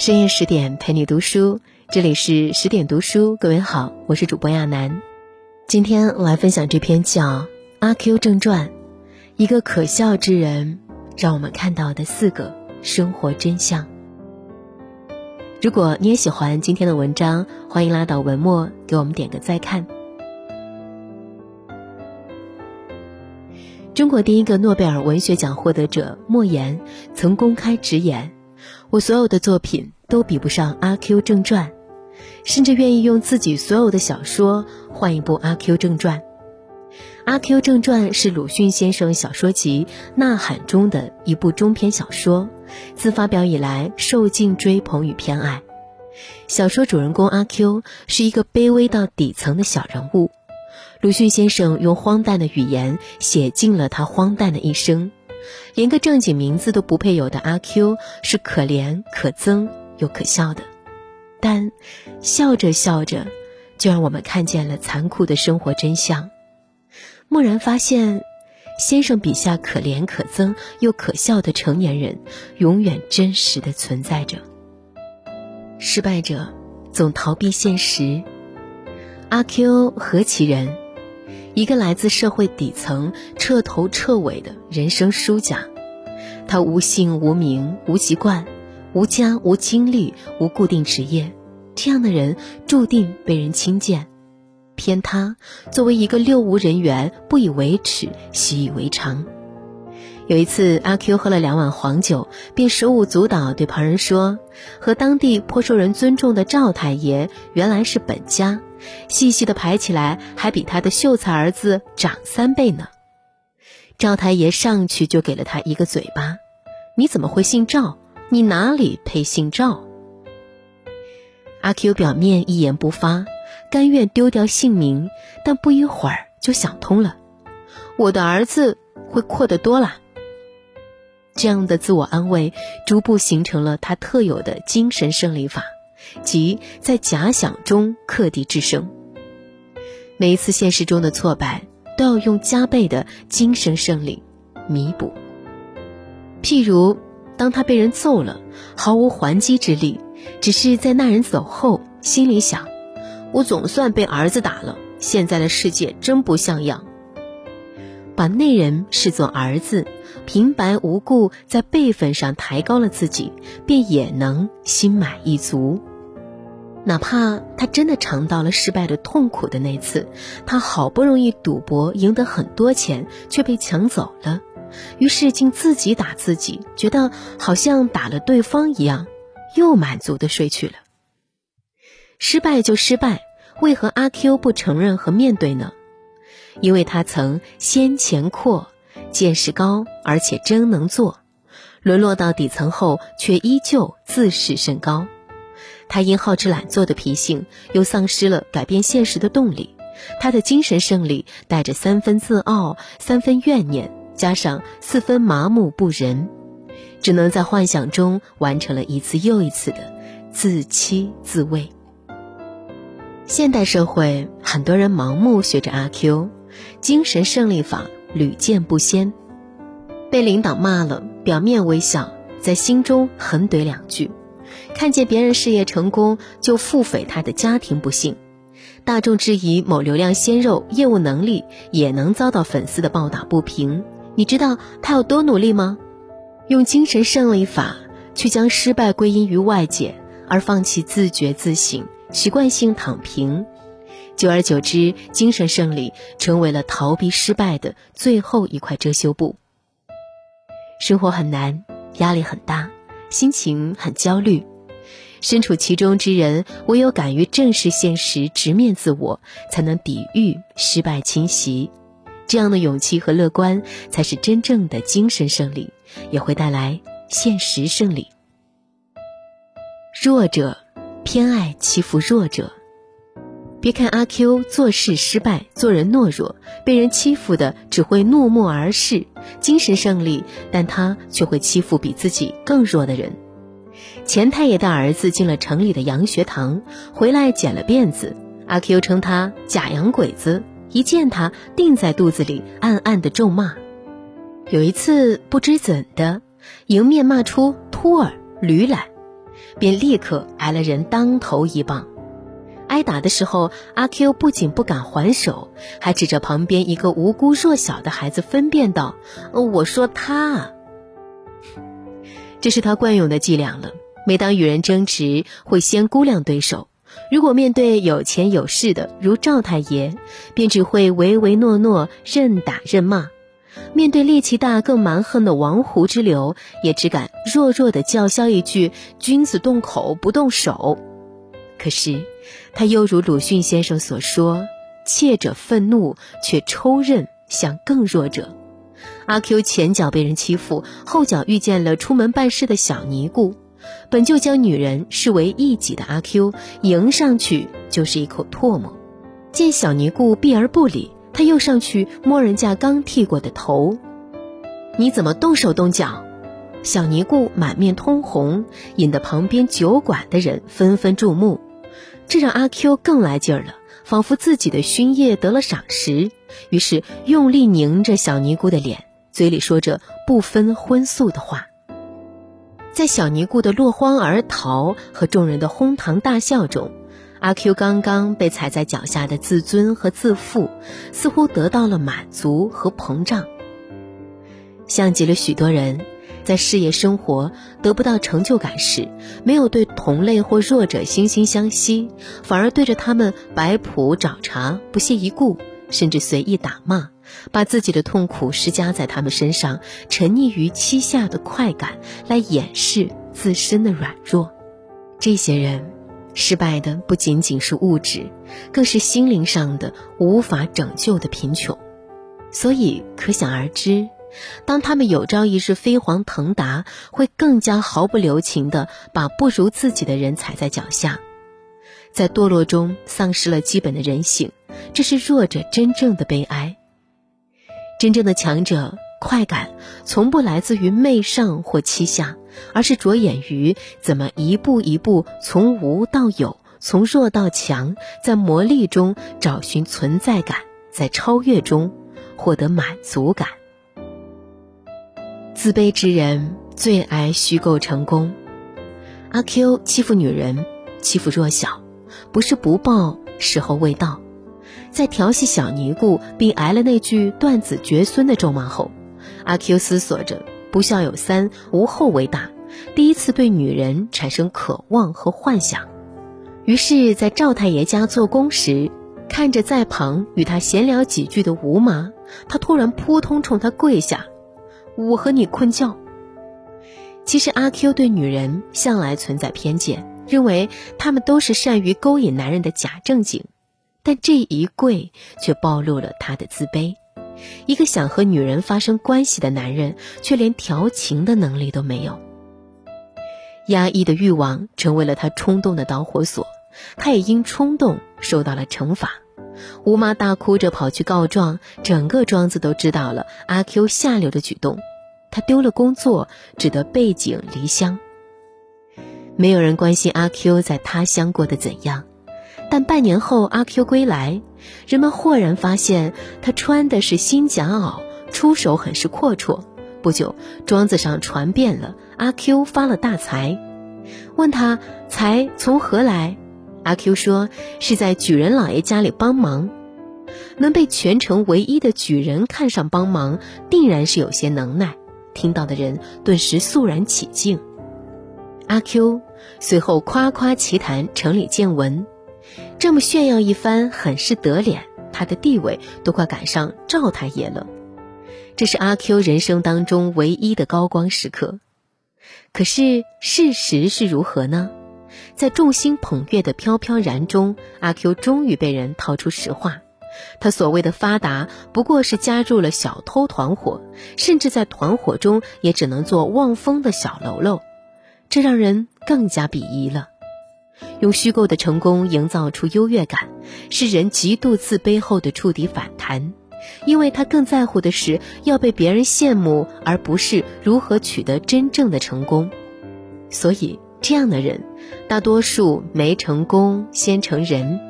深夜十点陪你读书，这里是十点读书。各位好，我是主播亚楠。今天我来分享这篇叫《阿 Q 正传》，一个可笑之人让我们看到的四个生活真相。如果你也喜欢今天的文章，欢迎拉到文末给我们点个再看。中国第一个诺贝尔文学奖获得者莫言曾公开直言：“我所有的作品都比不上《阿 Q 正传》，甚至愿意用自己所有的小说换一部《阿 Q 正传》。《阿 Q 正传》是鲁迅先生小说集《呐喊》中的一部中篇小说，自发表以来受尽追捧与偏爱。小说主人公阿 Q 是一个卑微到底层的小人物。”鲁迅先生用荒诞的语言写尽了他荒诞的一生，连个正经名字都不配有的阿 Q 是可怜、可憎又可笑的，但笑着笑着，就让我们看见了残酷的生活真相。蓦然发现，先生笔下可怜、可憎又可笑的成年人，永远真实的存在着。失败者总逃避现实，阿 Q 何其人？一个来自社会底层、彻头彻尾的人生输家，他无姓无名无籍贯，无家无经历无固定职业，这样的人注定被人轻贱。偏他作为一个六无人员，不以为耻，习以为常。有一次，阿 Q 喝了两碗黄酒，便手舞足蹈对旁人说：“和当地颇受人尊重的赵太爷原来是本家。”细细的排起来，还比他的秀才儿子长三倍呢。赵太爷上去就给了他一个嘴巴：“你怎么会姓赵？你哪里配姓赵？”阿 Q 表面一言不发，甘愿丢掉姓名，但不一会儿就想通了：我的儿子会阔得多了。这样的自我安慰，逐步形成了他特有的精神胜利法。即在假想中克敌制胜。每一次现实中的挫败，都要用加倍的精神胜利弥补。譬如，当他被人揍了，毫无还击之力，只是在那人走后，心里想：“我总算被儿子打了，现在的世界真不像样。”把那人视作儿子，平白无故在辈分上抬高了自己，便也能心满意足。哪怕他真的尝到了失败的痛苦的那次，他好不容易赌博赢得很多钱，却被抢走了，于是竟自己打自己，觉得好像打了对方一样，又满足的睡去了。失败就失败，为何阿 Q 不承认和面对呢？因为他曾先前阔，见识高，而且真能做，沦落到底层后，却依旧自视甚高。他因好吃懒做的脾性，又丧失了改变现实的动力。他的精神胜利带着三分自傲、三分怨念，加上四分麻木不仁，只能在幻想中完成了一次又一次的自欺自慰。现代社会，很多人盲目学着阿 Q，精神胜利法屡见不鲜。被领导骂了，表面微笑，在心中狠怼两句。看见别人事业成功，就腹诽他的家庭不幸；大众质疑某流量鲜肉业务能力，也能遭到粉丝的暴打不平。你知道他有多努力吗？用精神胜利法去将失败归因于外界，而放弃自觉自省，习惯性躺平，久而久之，精神胜利成为了逃避失败的最后一块遮羞布。生活很难，压力很大，心情很焦虑。身处其中之人，唯有敢于正视现实、直面自我，才能抵御失败侵袭。这样的勇气和乐观，才是真正的精神胜利，也会带来现实胜利。弱者偏爱欺负弱者，别看阿 Q 做事失败、做人懦弱，被人欺负的只会怒目而视，精神胜利，但他却会欺负比自己更弱的人。钱太爷的儿子进了城里的洋学堂，回来剪了辫子。阿 Q 称他假洋鬼子，一见他定在肚子里暗暗的咒骂。有一次不知怎的，迎面骂出秃儿、驴来，便立刻挨了人当头一棒。挨打的时候，阿 Q 不仅不敢还手，还指着旁边一个无辜弱小的孩子分辨道：“我说他。”这是他惯用的伎俩了。每当与人争执，会先估量对手。如果面对有钱有势的，如赵太爷，便只会唯唯诺诺，任打任骂；面对力气大、更蛮横的王胡之流，也只敢弱弱的叫嚣一句：“君子动口不动手。”可是。他又如鲁迅先生所说：“怯者愤怒，却抽刃向更弱者。”阿 Q 前脚被人欺负，后脚遇见了出门办事的小尼姑。本就将女人视为异己的阿 Q，迎上去就是一口唾沫。见小尼姑避而不理，他又上去摸人家刚剃过的头。你怎么动手动脚？小尼姑满面通红，引得旁边酒馆的人纷纷注目。这让阿 Q 更来劲儿了，仿佛自己的熏业得了赏识，于是用力拧着小尼姑的脸，嘴里说着不分荤素的话。在小尼姑的落荒而逃和众人的哄堂大笑中，阿 Q 刚刚被踩在脚下的自尊和自负，似乎得到了满足和膨胀，像极了许多人。在事业生活得不到成就感时，没有对同类或弱者惺惺相惜，反而对着他们摆谱找茬，不屑一顾，甚至随意打骂，把自己的痛苦施加在他们身上，沉溺于欺下的快感来掩饰自身的软弱。这些人失败的不仅仅是物质，更是心灵上的无法拯救的贫穷。所以可想而知。当他们有朝一日飞黄腾达，会更加毫不留情地把不如自己的人踩在脚下，在堕落中丧失了基本的人性，这是弱者真正的悲哀。真正的强者，快感从不来自于媚上或欺下，而是着眼于怎么一步一步从无到有，从弱到强，在磨砺中找寻存在感，在超越中获得满足感。自卑之人最爱虚构成功。阿 Q 欺负女人，欺负弱小，不是不报，时候未到。在调戏小尼姑并挨了那句断子绝孙的咒骂后，阿 Q 思索着“不孝有三，无后为大”，第一次对女人产生渴望和幻想。于是，在赵太爷家做工时，看着在旁与他闲聊几句的吴妈，他突然扑通冲他跪下。我和你困觉。其实阿 Q 对女人向来存在偏见，认为她们都是善于勾引男人的假正经，但这一跪却暴露了他的自卑。一个想和女人发生关系的男人，却连调情的能力都没有。压抑的欲望成为了他冲动的导火索，他也因冲动受到了惩罚。吴妈大哭着跑去告状，整个庄子都知道了阿 Q 下流的举动。他丢了工作，只得背井离乡。没有人关心阿 Q 在他乡过得怎样，但半年后阿 Q 归来，人们豁然发现他穿的是新夹袄，出手很是阔绰。不久，庄子上传遍了阿 Q 发了大财。问他财从何来？阿 Q 说：“是在举人老爷家里帮忙，能被全城唯一的举人看上帮忙，定然是有些能耐。”听到的人顿时肃然起敬。阿 Q 随后夸夸其谈城里见闻，这么炫耀一番，很是得脸，他的地位都快赶上赵太爷了。这是阿 Q 人生当中唯一的高光时刻。可是事实是如何呢？在众星捧月的飘飘然中，阿 Q 终于被人掏出实话：他所谓的发达，不过是加入了小偷团伙，甚至在团伙中也只能做望风的小喽喽，这让人更加鄙夷了。用虚构的成功营造出优越感，是人极度自卑后的触底反弹，因为他更在乎的是要被别人羡慕，而不是如何取得真正的成功。所以。这样的人，大多数没成功先成人。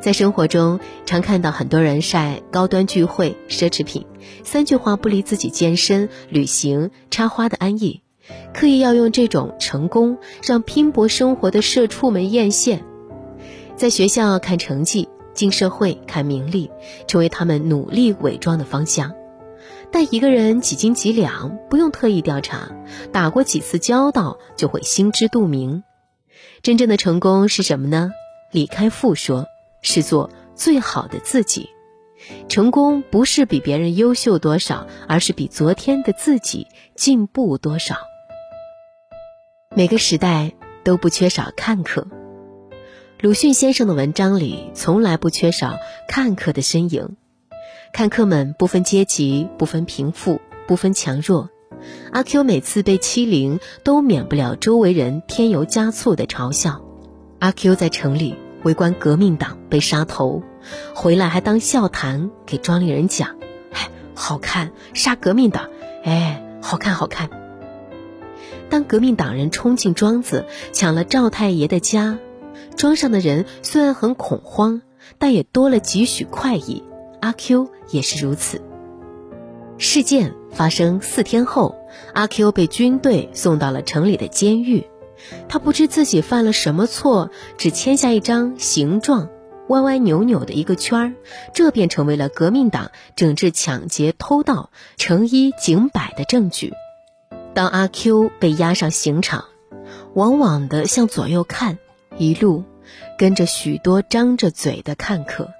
在生活中，常看到很多人晒高端聚会、奢侈品，三句话不离自己健身、旅行、插花的安逸，刻意要用这种成功让拼搏生活的社畜们艳羡，在学校看成绩，进社会看名利，成为他们努力伪装的方向。但一个人几斤几两，不用特意调查，打过几次交道就会心知肚明。真正的成功是什么呢？李开复说：“是做最好的自己。成功不是比别人优秀多少，而是比昨天的自己进步多少。”每个时代都不缺少看客。鲁迅先生的文章里从来不缺少看客的身影。看客们不分阶级，不分贫富，不分强弱。阿 Q 每次被欺凌，都免不了周围人添油加醋的嘲笑。阿 Q 在城里围观革命党被杀头，回来还当笑谈给庄里人讲：“哎，好看，杀革命党，哎，好看，好看。”当革命党人冲进庄子，抢了赵太爷的家，庄上的人虽然很恐慌，但也多了几许快意。阿 Q 也是如此。事件发生四天后，阿 Q 被军队送到了城里的监狱。他不知自己犯了什么错，只签下一张形状歪歪扭扭的一个圈儿，这便成为了革命党整治抢劫偷盗、成一警百的证据。当阿 Q 被押上刑场，往往的向左右看，一路跟着许多张着嘴的看客。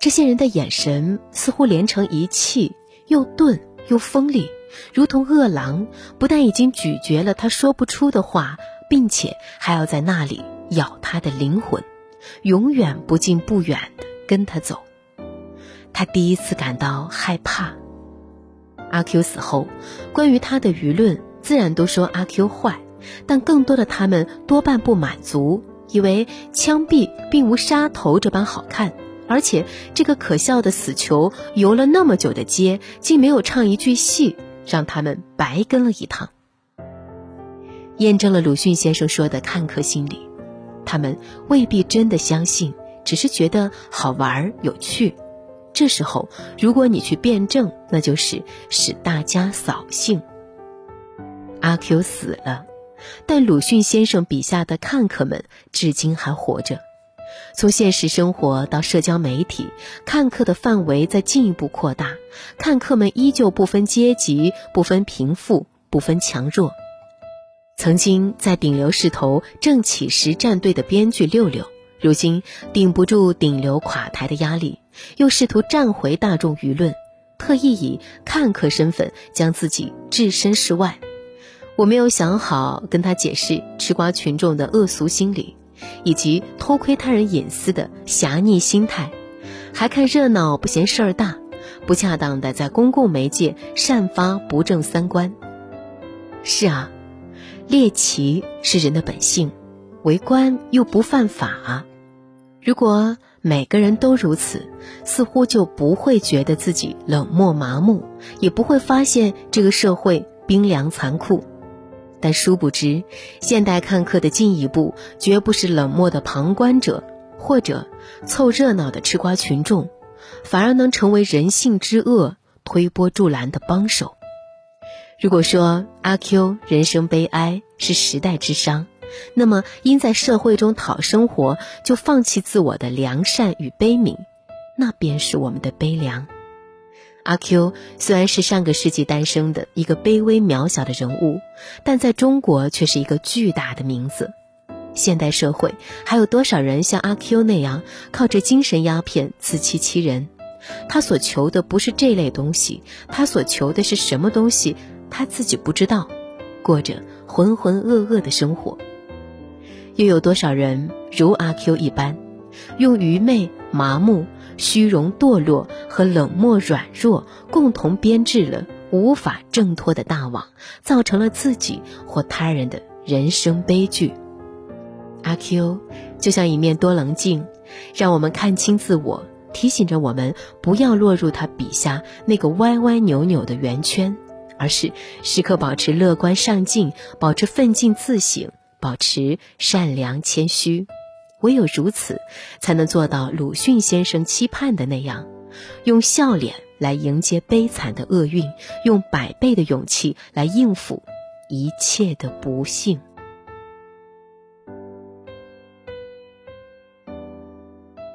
这些人的眼神似乎连成一气，又钝又锋利，如同饿狼，不但已经咀嚼了他说不出的话，并且还要在那里咬他的灵魂，永远不近不远的跟他走。他第一次感到害怕。阿 Q 死后，关于他的舆论自然都说阿 Q 坏，但更多的他们多半不满足，以为枪毙并无杀头这般好看。而且，这个可笑的死囚游了那么久的街，竟没有唱一句戏，让他们白跟了一趟。验证了鲁迅先生说的看客心理，他们未必真的相信，只是觉得好玩有趣。这时候，如果你去辩证，那就是使大家扫兴。阿 Q 死了，但鲁迅先生笔下的看客们至今还活着。从现实生活到社交媒体，看客的范围在进一步扩大。看客们依旧不分阶级、不分贫富、不分强弱。曾经在顶流势头正起时站队的编剧六六，如今顶不住顶流垮台的压力，又试图站回大众舆论，特意以看客身份将自己置身事外。我没有想好跟他解释吃瓜群众的恶俗心理。以及偷窥他人隐私的狭逆心态，还看热闹不嫌事儿大，不恰当的在公共媒介散发不正三观。是啊，猎奇是人的本性，围观又不犯法。如果每个人都如此，似乎就不会觉得自己冷漠麻木，也不会发现这个社会冰凉残酷。但殊不知，现代看客的进一步绝不是冷漠的旁观者，或者凑热闹的吃瓜群众，反而能成为人性之恶推波助澜的帮手。如果说阿 Q 人生悲哀是时代之伤，那么因在社会中讨生活就放弃自我的良善与悲悯，那便是我们的悲凉。阿 Q 虽然是上个世纪诞生的一个卑微渺小的人物，但在中国却是一个巨大的名字。现代社会还有多少人像阿 Q 那样靠着精神鸦片自欺欺人？他所求的不是这类东西，他所求的是什么东西？他自己不知道，过着浑浑噩噩的生活。又有多少人如阿 Q 一般，用愚昧、麻木？虚荣、堕落和冷漠、软弱共同编织了无法挣脱的大网，造成了自己或他人的人生悲剧。阿 Q 就像一面多棱镜，让我们看清自我，提醒着我们不要落入他笔下那个歪歪扭扭的圆圈，而是时刻保持乐观上进，保持奋进自省，保持善良谦虚。唯有如此，才能做到鲁迅先生期盼的那样，用笑脸来迎接悲惨的厄运，用百倍的勇气来应付一切的不幸。